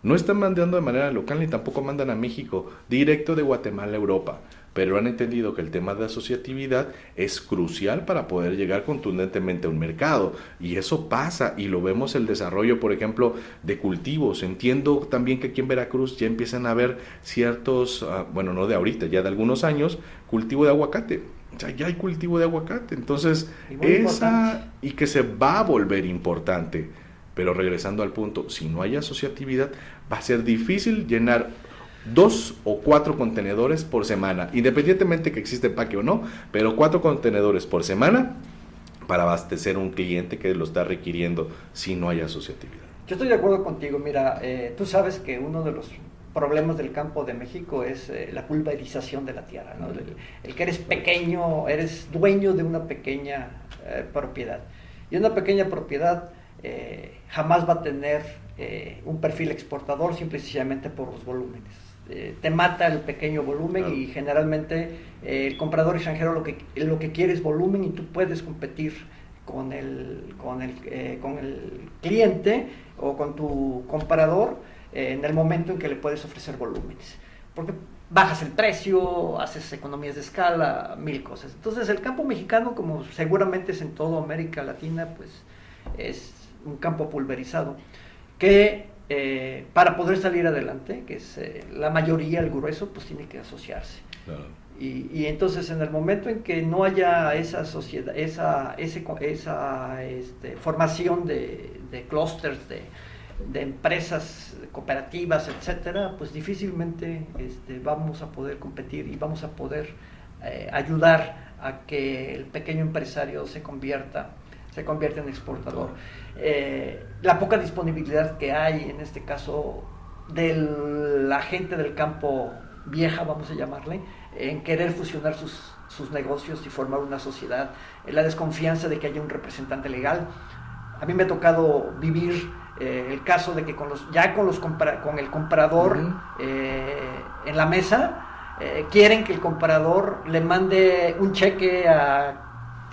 No están mandando de manera local ni tampoco mandan a México, directo de Guatemala a Europa. Pero han entendido que el tema de asociatividad es crucial para poder llegar contundentemente a un mercado. Y eso pasa y lo vemos el desarrollo, por ejemplo, de cultivos. Entiendo también que aquí en Veracruz ya empiezan a haber ciertos, ah, bueno, no de ahorita, ya de algunos años, cultivo de aguacate. Ya, ya hay cultivo de aguacate. Entonces, esa y que se va a volver importante pero regresando al punto, si no hay asociatividad, va a ser difícil llenar dos o cuatro contenedores por semana, independientemente que existe empaque o no, pero cuatro contenedores por semana para abastecer un cliente que lo está requiriendo si no hay asociatividad. Yo estoy de acuerdo contigo. Mira, eh, tú sabes que uno de los problemas del campo de México es eh, la pulverización de la tierra. ¿no? El, que eres pequeño, eres dueño de una pequeña eh, propiedad. Y una pequeña propiedad jamás va a tener un perfil exportador simplemente por los volúmenes. te mata el pequeño volumen y generalmente el comprador extranjero lo que, lo que quiere es volumen y tú puedes competir con el, con el, con el cliente o con tu comprador eh, en el momento en que le puedes ofrecer volúmenes. Porque bajas el precio, haces economías de escala, mil cosas. Entonces el campo mexicano, como seguramente es en toda América Latina, pues es un campo pulverizado que eh, para poder salir adelante, que es eh, la mayoría, el grueso, pues tiene que asociarse. Y, entonces en el momento en que no haya esa sociedad, esa, esa este, formación de, de clústeres, de, empresas cooperativas, etcétera, pues difícilmente este, vamos a poder competir y vamos a poder eh, ayudar a que el pequeño empresario se convierta, se convierta en exportador. Eh, la poca disponibilidad que hay en este caso de la gente del campo vieja, vamos a llamarle, en querer fusionar sus, sus negocios y formar una sociedad, en la desconfianza de que haya un representante legal. A mí me ha tocado vivir eh, el caso de que con los, ya con, los con el comprador eh, en la mesa, eh, quieren que el comprador le mande un cheque a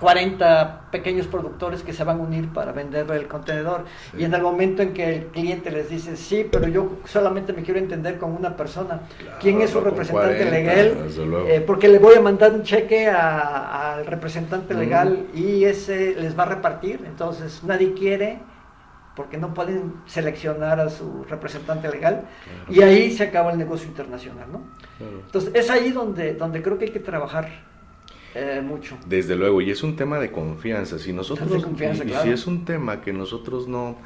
40 pequeños productores que se van a unir para venderle el contenedor. Y en el momento en que el cliente les dice, sí, pero yo solamente me quiero entender con una persona, ¿quién es su representante legal? Eh, porque le voy a mandar un cheque al representante legal y ese les va a repartir. Entonces nadie quiere porque no pueden seleccionar a su representante legal y ahí se acaba el negocio internacional, ¿no? Entonces es ahí donde, donde creo que hay que trabajar eh, mucho. Desde luego, y es un tema de confianza. Si nosotros, y, si es un tema que nosotros no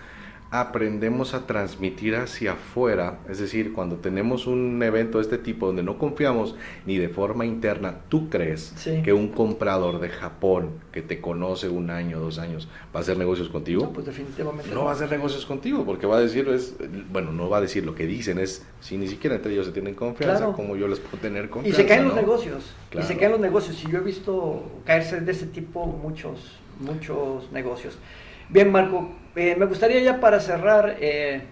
aprendemos a transmitir hacia afuera, es decir, cuando tenemos un evento de este tipo donde no confiamos ni de forma interna, ¿tú crees que un comprador de Japón que te conoce un año, dos años, va a hacer negocios contigo? No, pues definitivamente. No, va a hacer negocios contigo, porque va a decir, es, bueno, no va a decir lo que dicen, es si ni siquiera entre ellos se tienen confianza, como yo les puedo tener confianza. Y se caen los negocios, y se caen los negocios, y yo he visto caerse de ese tipo muchos, muchos negocios. Bien, Marco, eh, me gustaría ya para cerrar, eh,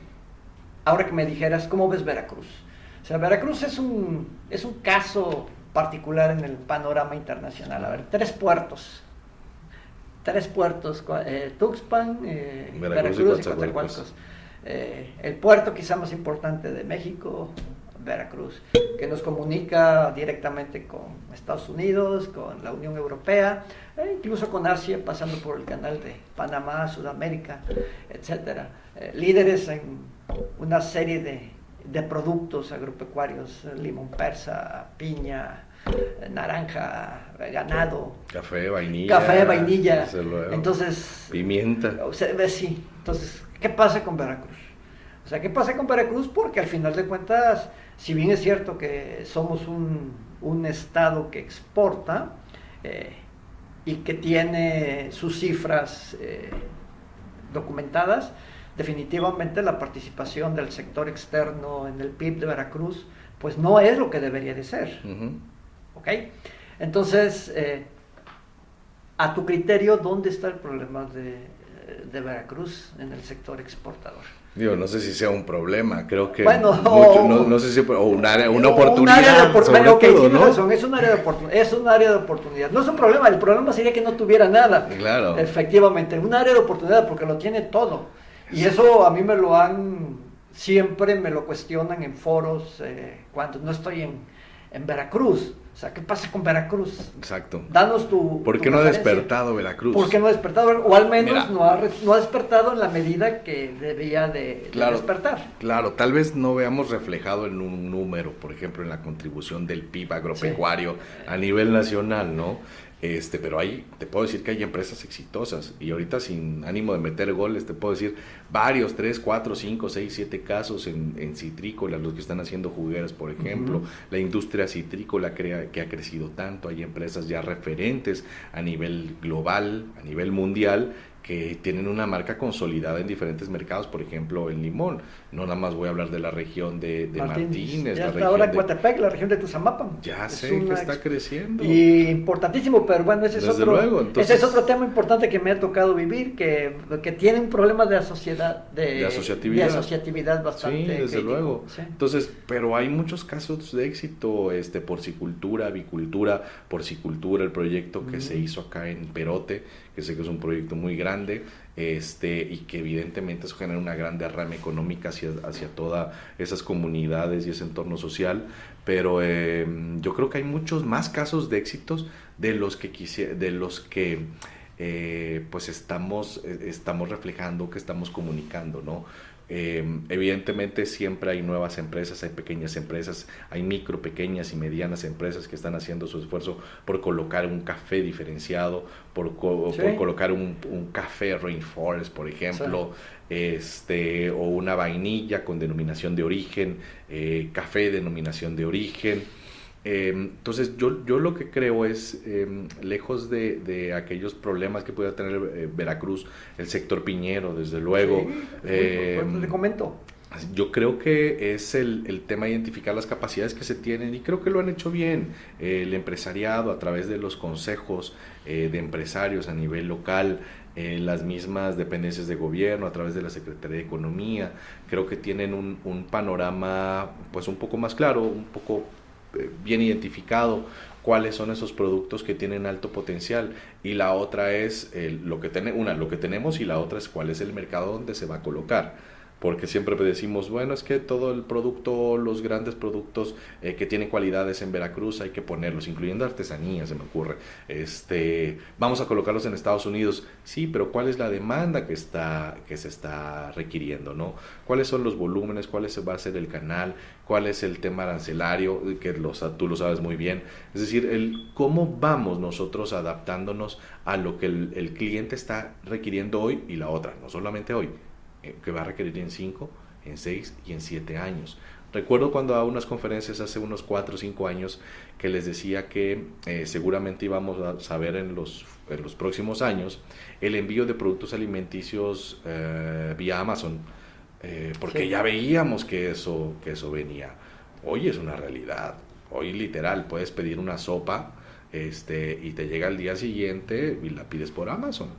ahora que me dijeras, ¿cómo ves Veracruz? O sea, Veracruz es un, es un caso particular en el panorama internacional. A ver, tres puertos. Tres puertos, eh, Tuxpan, Veracruz, y Coatzacoalcos. el puerto quizá más importante de México, Veracruz, que nos comunica directamente con Estados Unidos, con la Unión Europea, e incluso con Asia, pasando por el canal de Panamá, Sudamérica, etcétera. Eh, líderes en una serie de, de productos agropecuarios, limón persa, piña, eh, naranja, ganado, café, vainilla, café, vainilla, entonces pimienta, sí, entonces, ¿qué pasa con Veracruz? O sea, ¿qué pasa con Veracruz? Porque al final de cuentas si bien es cierto que somos un, estado que exporta eh, y que tiene sus cifras eh, documentadas, definitivamente la participación del sector externo en el PIB de Veracruz pues no es lo que debería de ser. ¿Ok? Entonces, eh, a tu criterio, ¿dónde está el problema de Veracruz en el sector exportador? Digo, no sé si sea un problema, creo que bueno, no, sé si o un área, una oportunidad. Un área de oportunidad, ¿no? razón, es un área de oportunidad, es un área de oportunidad. No es un problema, el problema sería que no tuviera nada. Claro. Efectivamente, un área de oportunidad porque lo tiene todo. Y eso a mí me lo han siempre me lo cuestionan en foros eh, cuando no estoy en, en Veracruz. O sea, ¿qué pasa con Veracruz? Exacto. Danos tu. ¿Por qué no ha despertado Veracruz? ¿Por qué no ha despertado? O al menos no ha, no ha, despertado en la medida que debía de, despertar. Claro, tal vez no veamos reflejado en un número, por ejemplo, en la contribución del PIB agropecuario a nivel nacional, ¿no? Este, pero hay, te puedo decir que hay empresas exitosas y ahorita sin ánimo de meter goles, te puedo decir varios, tres, cuatro, cinco, seis, siete casos en, en citrícola, los que están haciendo jugueras, por ejemplo, la industria citrícola crea, que ha crecido tanto, hay empresas ya referentes a nivel global, a nivel mundial, que tienen una marca consolidada en diferentes mercados, por ejemplo, el limón. No nada más voy a hablar de la región de, Martínez. ya la ahora Coatepec, la región de Tuzamapan. Ya sé que está creciendo. Y importantísimo, pero bueno, ese es, otro, ese es otro tema importante que me ha tocado vivir, que, que tiene un problema de, asociedad, de, asociatividad. de asociatividad bastante. Sí, desde luego. Entonces, pero hay muchos casos de éxito, este, porcicultura, avicultura, porcicultura, el proyecto que se hizo acá en Perote, que sé que es un proyecto muy grande este, y que evidentemente eso genera una gran derrama económica hacia, hacia todas esas comunidades y ese entorno social, pero em, yo creo que hay muchos más casos de éxitos de los que, de los que eh, pues estamos, eh, estamos reflejando, que estamos comunicando, ¿no? Em, evidentemente siempre hay nuevas empresas, hay pequeñas empresas, hay micro, pequeñas y medianas empresas que están haciendo su esfuerzo por colocar un café diferenciado, por, colocar un, café Rainforest, por ejemplo, este, o una vainilla con denominación de origen, eh, café denominación de origen. Em, entonces yo, yo lo que creo es, em, lejos de, aquellos problemas que pueda tener eh, Veracruz, el sector piñero, desde luego. Eh, te comento. Yo creo que es el, el, tema de identificar las capacidades que se tienen y creo que lo han hecho bien. el empresariado a través de los consejos eh, de empresarios a nivel local, las mismas dependencias de gobierno, a través de la Secretaría de Economía, creo que tienen un, un panorama pues un poco más claro, un poco eh, bien identificado cuáles son esos productos que tienen alto potencial. Y la otra es lo que tenemos una lo que tenemos y la otra es cuál es el mercado donde se va a colocar porque siempre decimos, bueno, es que todo el producto, los grandes productos eh, que tienen cualidades en Veracruz hay que ponerlos, incluyendo artesanía, se me ocurre. Este, vamos a colocarlos en Estados Unidos. Sí, pero ¿cuál es la demanda que está que se está requiriendo, no? ¿Cuáles son los volúmenes? ¿Cuál es, va a ser el canal? ¿Cuál es el tema arancelario? Que los, tú lo sabes muy bien. Es decir, el cómo vamos nosotros adaptándonos a lo que el, cliente está requiriendo hoy y la otra, no solamente hoy, que va a requerir en 5, en 6 y en 7 años. Recuerdo cuando a unas conferencias hace unos 4 o 5 años que les decía que eh, seguramente íbamos a saber en los, en los próximos años el envío de productos alimenticios eh, vía Amazon, porque ya veíamos que eso, que eso venía. Hoy es una realidad, hoy literal puedes pedir una sopa este, y te llega al día siguiente y la pides por Amazon.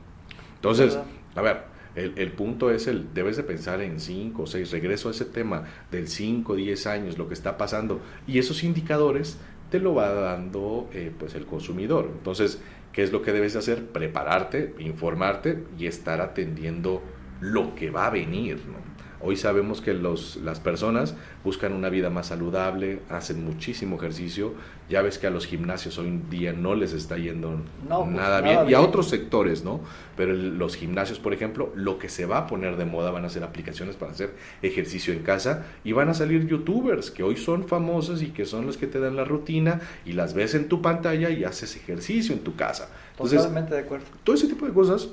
Entonces, a ver, el, punto es el, debes de pensar en 5 o 6, regreso a ese tema del 5, 10 años, lo que está pasando, y esos indicadores te lo va dando eh, pues el consumidor. Entonces, ¿qué es lo que debes hacer? Prepararte, informarte y estar atendiendo lo que va a venir. ¿no? Hoy sabemos que los, las personas buscan una vida más saludable, hacen muchísimo ejercicio. Ya ves que a los gimnasios hoy en día no les está yendo pues, nada, bien. Y a otros sectores, ¿no? Pero los gimnasios, por ejemplo, lo que se va a poner de moda van a ser aplicaciones para hacer ejercicio en casa y van a salir youtubers que hoy son famosos y que son los que te dan la rutina y las ves en tu pantalla y haces ejercicio en tu casa. Totalmente de acuerdo. Todo ese tipo de cosas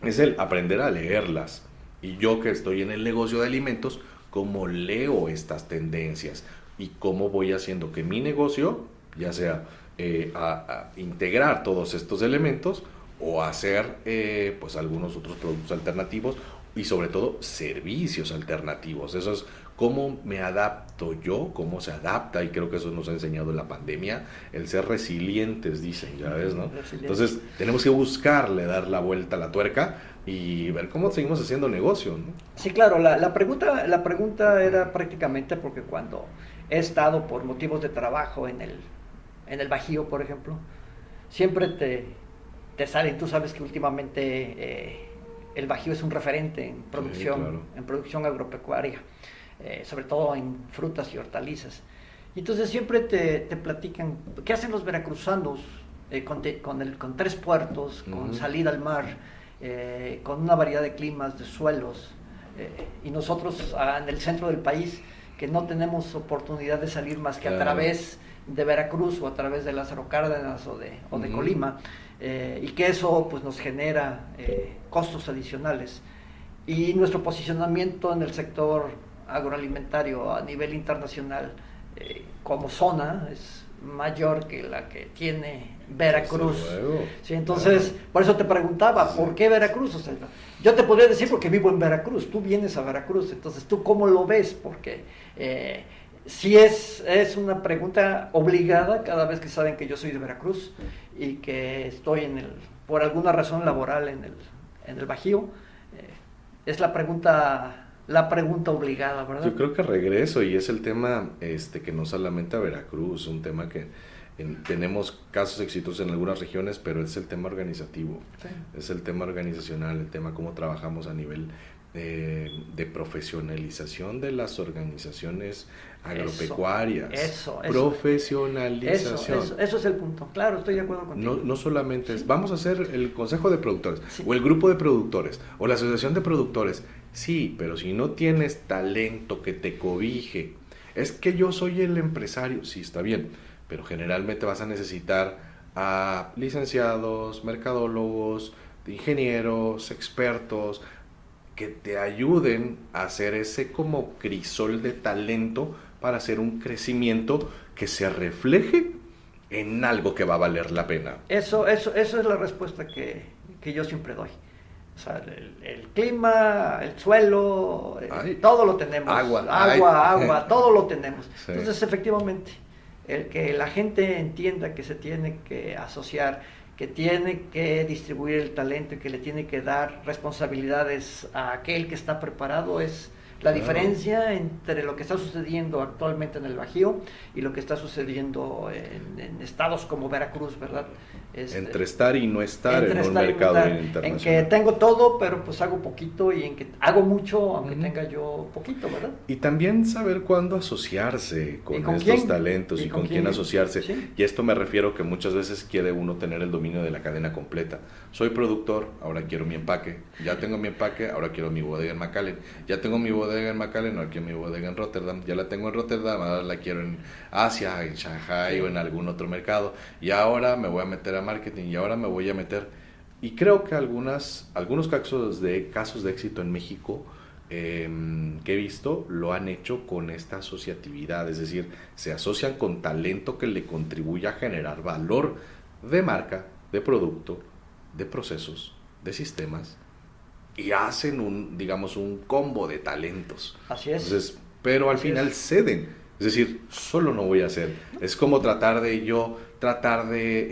es el aprender a leerlas y yo que estoy en el negocio de alimentos, cómo leo estas tendencias y cómo voy haciendo que mi negocio, ya sea eh, a, integrar todos estos elementos o hacer eh, pues algunos otros productos alternativos y sobre todo servicios alternativos. Eso es cómo me adapto yo, cómo se adapta, y creo que eso nos ha enseñado la pandemia, el ser resilientes, dicen, ya ves, ¿no? Entonces, tenemos que buscarle dar la vuelta a la tuerca y ver cómo seguimos haciendo negocio, ¿no? Sí, claro, la, la pregunta, la pregunta era prácticamente porque cuando he estado por motivos de trabajo en el, en el Bajío, por ejemplo, siempre te, te salen, tú sabes que últimamente eh, el Bajío es un referente en producción, en producción agropecuaria. Eh, sobre todo en frutas y hortalizas. Y entonces siempre te, te platican, ¿qué hacen los veracruzanos eh, con, con, el, con, tres puertos, con salida al mar, eh, con una variedad de climas, de suelos? y nosotros ah, en el centro del país, que no tenemos oportunidad de salir más que a través de Veracruz o a través de Lázaro Cárdenas o de, o de Colima, y que eso pues, nos genera costos adicionales. Y nuestro posicionamiento en el sector agroalimentario a nivel internacional como zona es mayor que la que tiene Veracruz. Sí, entonces, por eso te preguntaba, ¿por qué Veracruz? O sea, yo te podría decir porque vivo en Veracruz, tú vienes a Veracruz, entonces tú cómo lo ves, porque eh, si es, es una pregunta obligada cada vez que saben que yo soy de Veracruz y que estoy en el, por alguna razón laboral en el, en el Bajío, eh, es la pregunta la pregunta obligada, ¿verdad? Yo creo que regreso y es el tema este que no solamente a Veracruz, un tema que tenemos casos exitosos en algunas regiones, pero es el tema organizativo, es el tema organizacional, el tema cómo trabajamos a nivel eh, de profesionalización de las organizaciones agropecuarias. Eso, eso profesionalización. Eso, eso, es el punto. Claro, estoy de acuerdo contigo. No, no solamente es, vamos a hacer el consejo de productores, o el grupo de productores, o la asociación de productores. Sí, pero si no tienes talento que te cobije, es que yo soy el empresario, sí, está bien, pero generalmente vas a necesitar a licenciados, mercadólogos, ingenieros, expertos, que te ayuden a hacer ese como crisol de talento para hacer un crecimiento que se refleje en algo que va a valer la pena. Eso, eso, eso es la respuesta que, que yo siempre doy. O sea, el, clima, el suelo, eh, todo lo tenemos. Agua, agua, agua, <laughs> todo lo tenemos. Entonces, efectivamente, el que la gente entienda que se tiene que asociar, que tiene que distribuir el talento y que le tiene que dar responsabilidades a aquel que está preparado es la diferencia entre lo que está sucediendo actualmente en el Bajío y lo que está sucediendo en, estados como Veracruz, ¿verdad? Este, entre estar y no estar en un mercado internacional. En que tengo todo, pero pues hago poquito y en que hago mucho, aunque tenga yo poquito, ¿verdad? Y también saber cuándo asociarse con, estos talentos y, con, quién, asociarse. Y esto me refiero que muchas veces quiere uno tener el dominio de la cadena completa. Soy productor, ahora quiero mi empaque. Ya tengo mi empaque, ahora quiero mi bodega en McAllen. Ya tengo mi bodega en McAllen, ahora quiero mi bodega en Rotterdam. Ya la tengo en Rotterdam, ahora la quiero en Asia, en Shanghai o en algún otro mercado. Y ahora me voy a meter a marketing y ahora me voy a meter. Y creo que algunas, algunos casos de, casos de éxito en México em, que he visto lo han hecho con esta asociatividad, es decir, se asocian con talento que le contribuye a generar valor de marca, de producto, de procesos, de sistemas y hacen un, digamos, un combo de talentos. Así es. Entonces, pero al final ceden. Es decir, solo no voy a hacer. Es como tratar de yo tratar de,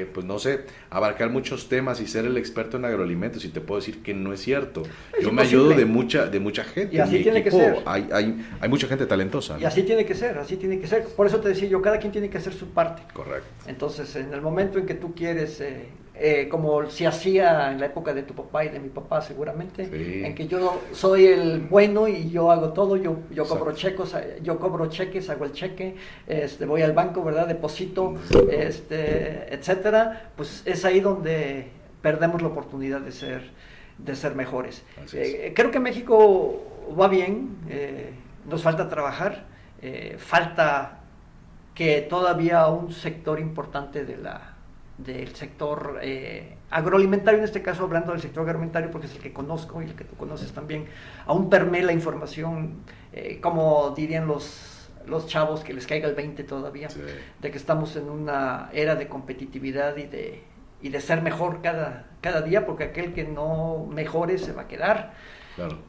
eh, pues no sé, abarcar muchos temas y ser el experto en agroalimentos y te puedo decir que no es cierto. Yo me ayudo de mucha, de mucha gente. Y así tiene que ser. Hay, hay, hay, mucha gente talentosa. Y así tiene que ser, así tiene que ser. Por eso te decía yo, cada quien tiene que hacer su parte. Correcto. Entonces, en el momento en que tú quieres eh, eh, como se hacía en la época de tu papá y de mi papá seguramente, en que yo soy el bueno y yo hago todo, yo, yo cobro cheques, yo cobro cheques, hago el cheque, este, voy al banco, ¿verdad? Deposito, este, etcétera, pues es ahí donde perdemos la oportunidad de ser, de ser mejores. Eh, creo que México va bien, eh, nos falta trabajar, falta que todavía un sector importante de la del sector eh, agroalimentario, en este caso hablando del sector agroalimentario porque es el que conozco y el que tú conoces también, aún permea la información, eh, como dirían los, los chavos, que les caiga el 20 todavía, de que estamos en una era de competitividad y de, y de ser mejor cada, cada día, porque aquel que no mejore se va a quedar.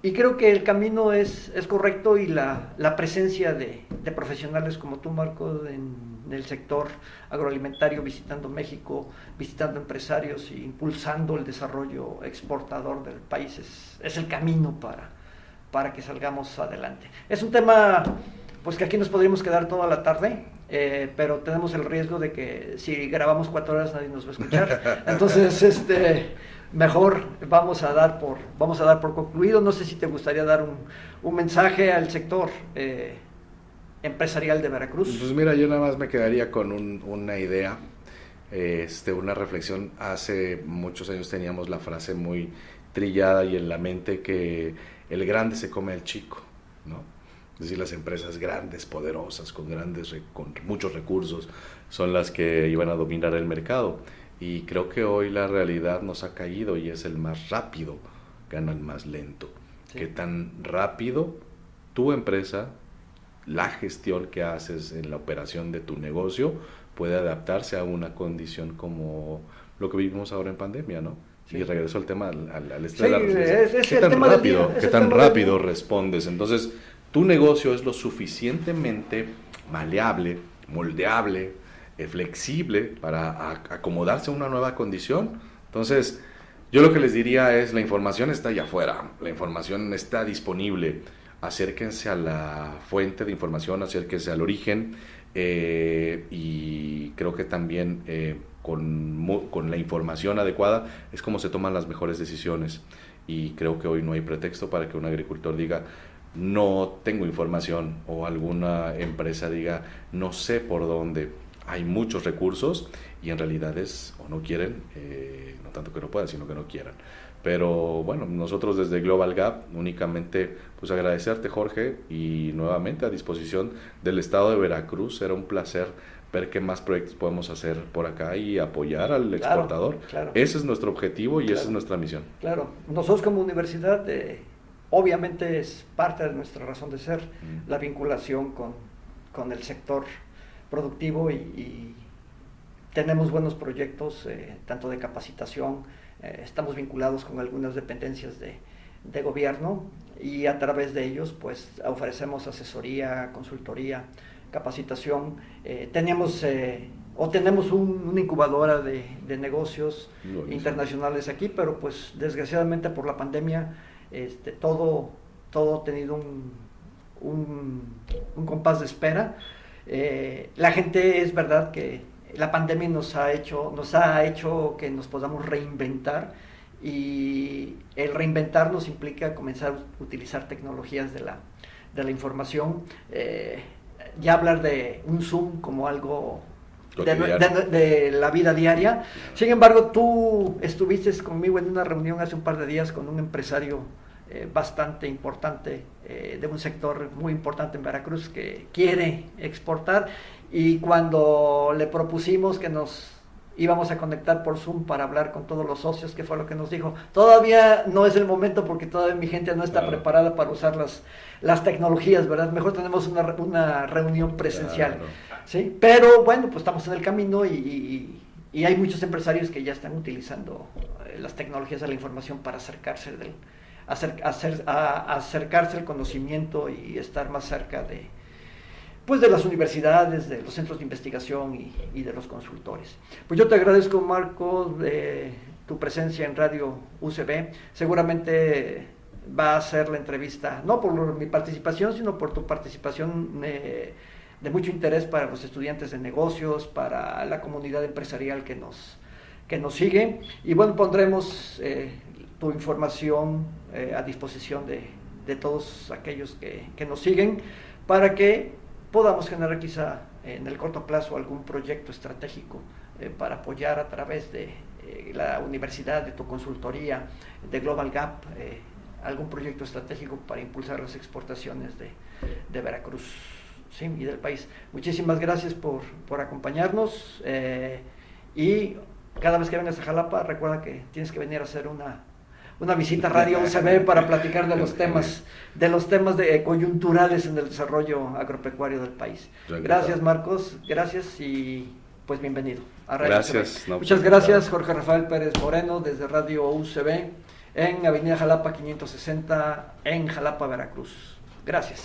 Y creo que el camino es, es correcto y la, la presencia de, de, profesionales como tú, Marco, en, el sector agroalimentario, visitando México, visitando empresarios e impulsando el desarrollo exportador del país es, es el camino para, para que salgamos adelante. Es un tema pues que aquí nos podríamos quedar toda la tarde, eh, pero tenemos el riesgo de que si grabamos cuatro horas nadie nos va a escuchar. <laughs> Entonces, este mejor vamos a dar por, vamos a dar por concluido. No sé si te gustaría dar un, un mensaje al sector eh, empresarial de Veracruz. Pues mira, yo nada más me quedaría con una idea, este, una reflexión. Hace muchos años teníamos la frase muy trillada y en la mente que el grande se come al chico, ¿no? Es decir, las empresas grandes, poderosas, con, grandes, con muchos recursos, son las que iban a dominar el mercado. Y creo que hoy la realidad nos ha caído y es el más rápido, gana el más lento. Que tan rápido tu empresa, la gestión que haces en la operación de tu negocio, puede adaptarse a una condición como lo que vivimos ahora en pandemia, ¿no? Y regreso al tema, al, al, ¿Qué tan rápido, ¿qué tan rápido respondes? Entonces, tu negocio es lo suficientemente maleable, moldeable, flexible para acomodarse a una nueva condición. Entonces, yo lo que les diría es, la información está allá afuera, la información está disponible. Acérquense a la fuente de información, acérquense al origen eh, y creo que también eh, con, con la información adecuada es como se toman las mejores decisiones. Y creo que hoy no hay pretexto para que un agricultor diga, no tengo información o alguna empresa diga no sé por dónde. Hay muchos recursos y en realidad es o no quieren, eh, no tanto que no puedan, sino que no quieran. Pero bueno, nosotros desde Global Gap únicamente pues agradecerte Jorge y nuevamente a disposición del Estado de Veracruz. Era un placer ver qué más proyectos podemos hacer por acá y apoyar al exportador. Ese es nuestro objetivo y esa es nuestra misión. Claro, nosotros como universidad... Eh Obviamente es parte de nuestra razón de ser mm. la vinculación con, el sector productivo y, tenemos buenos proyectos, eh, tanto de capacitación, eh, estamos vinculados con algunas dependencias de, gobierno y a través de ellos pues ofrecemos asesoría, consultoría, capacitación. Eh, tenemos o tenemos una incubadora de, de negocios internacionales aquí, pero pues desgraciadamente por la pandemia este, todo, todo ha tenido un, un, compás de espera. Eh, la gente es verdad que la pandemia nos ha hecho, nos ha hecho que nos podamos reinventar y el reinventarnos implica comenzar a utilizar tecnologías de la, de la información. Eh, ya hablar de un Zoom como algo de, de, la vida diaria. Sin embargo, tú estuviste conmigo en una reunión hace un par de días con un empresario eh, bastante importante eh, de un sector muy importante en Veracruz que quiere exportar y cuando le propusimos que nos íbamos a conectar por Zoom para hablar con todos los socios, que fue lo que nos dijo. Todavía no es el momento porque todavía mi gente no está preparada para usar las, las tecnologías, ¿verdad? Mejor tenemos una, una reunión presencial. ¿sí? Pero bueno, pues estamos en el camino y, y, hay muchos empresarios que ya están utilizando eh, las tecnologías de la información para acercarse del, hacer, a acercarse al conocimiento y estar más cerca de, pues de las universidades, de los centros de investigación y, de los consultores. Pues yo te agradezco, Marco, de tu presencia en Radio UCB. Seguramente va a ser la entrevista, no por mi participación, sino por tu participación eh, de mucho interés para los estudiantes de negocios, para la comunidad empresarial que nos, que nos sigue. Y bueno, pondremos eh, tu información eh, a disposición de, de, todos aquellos que, que, nos siguen para que podamos generar quizá en el corto plazo algún proyecto estratégico eh, para apoyar a través de eh, la universidad, de tu consultoría, de Global Gap, algún proyecto estratégico para impulsar las exportaciones de, de Veracruz ¿sí? y del país. Muchísimas gracias por, por acompañarnos y cada vez que vengas a Jalapa recuerda que tienes que venir a hacer una una visita a Radio UCB para platicar de los temas, de los temas de, coyunturales en el desarrollo agropecuario del país. Gracias Marcos, gracias y pues bienvenido a Radio Gracias. Muchas gracias Jorge Rafael Pérez Moreno desde Radio UCB en Avenida Jalapa 560 en Jalapa, Veracruz. Gracias.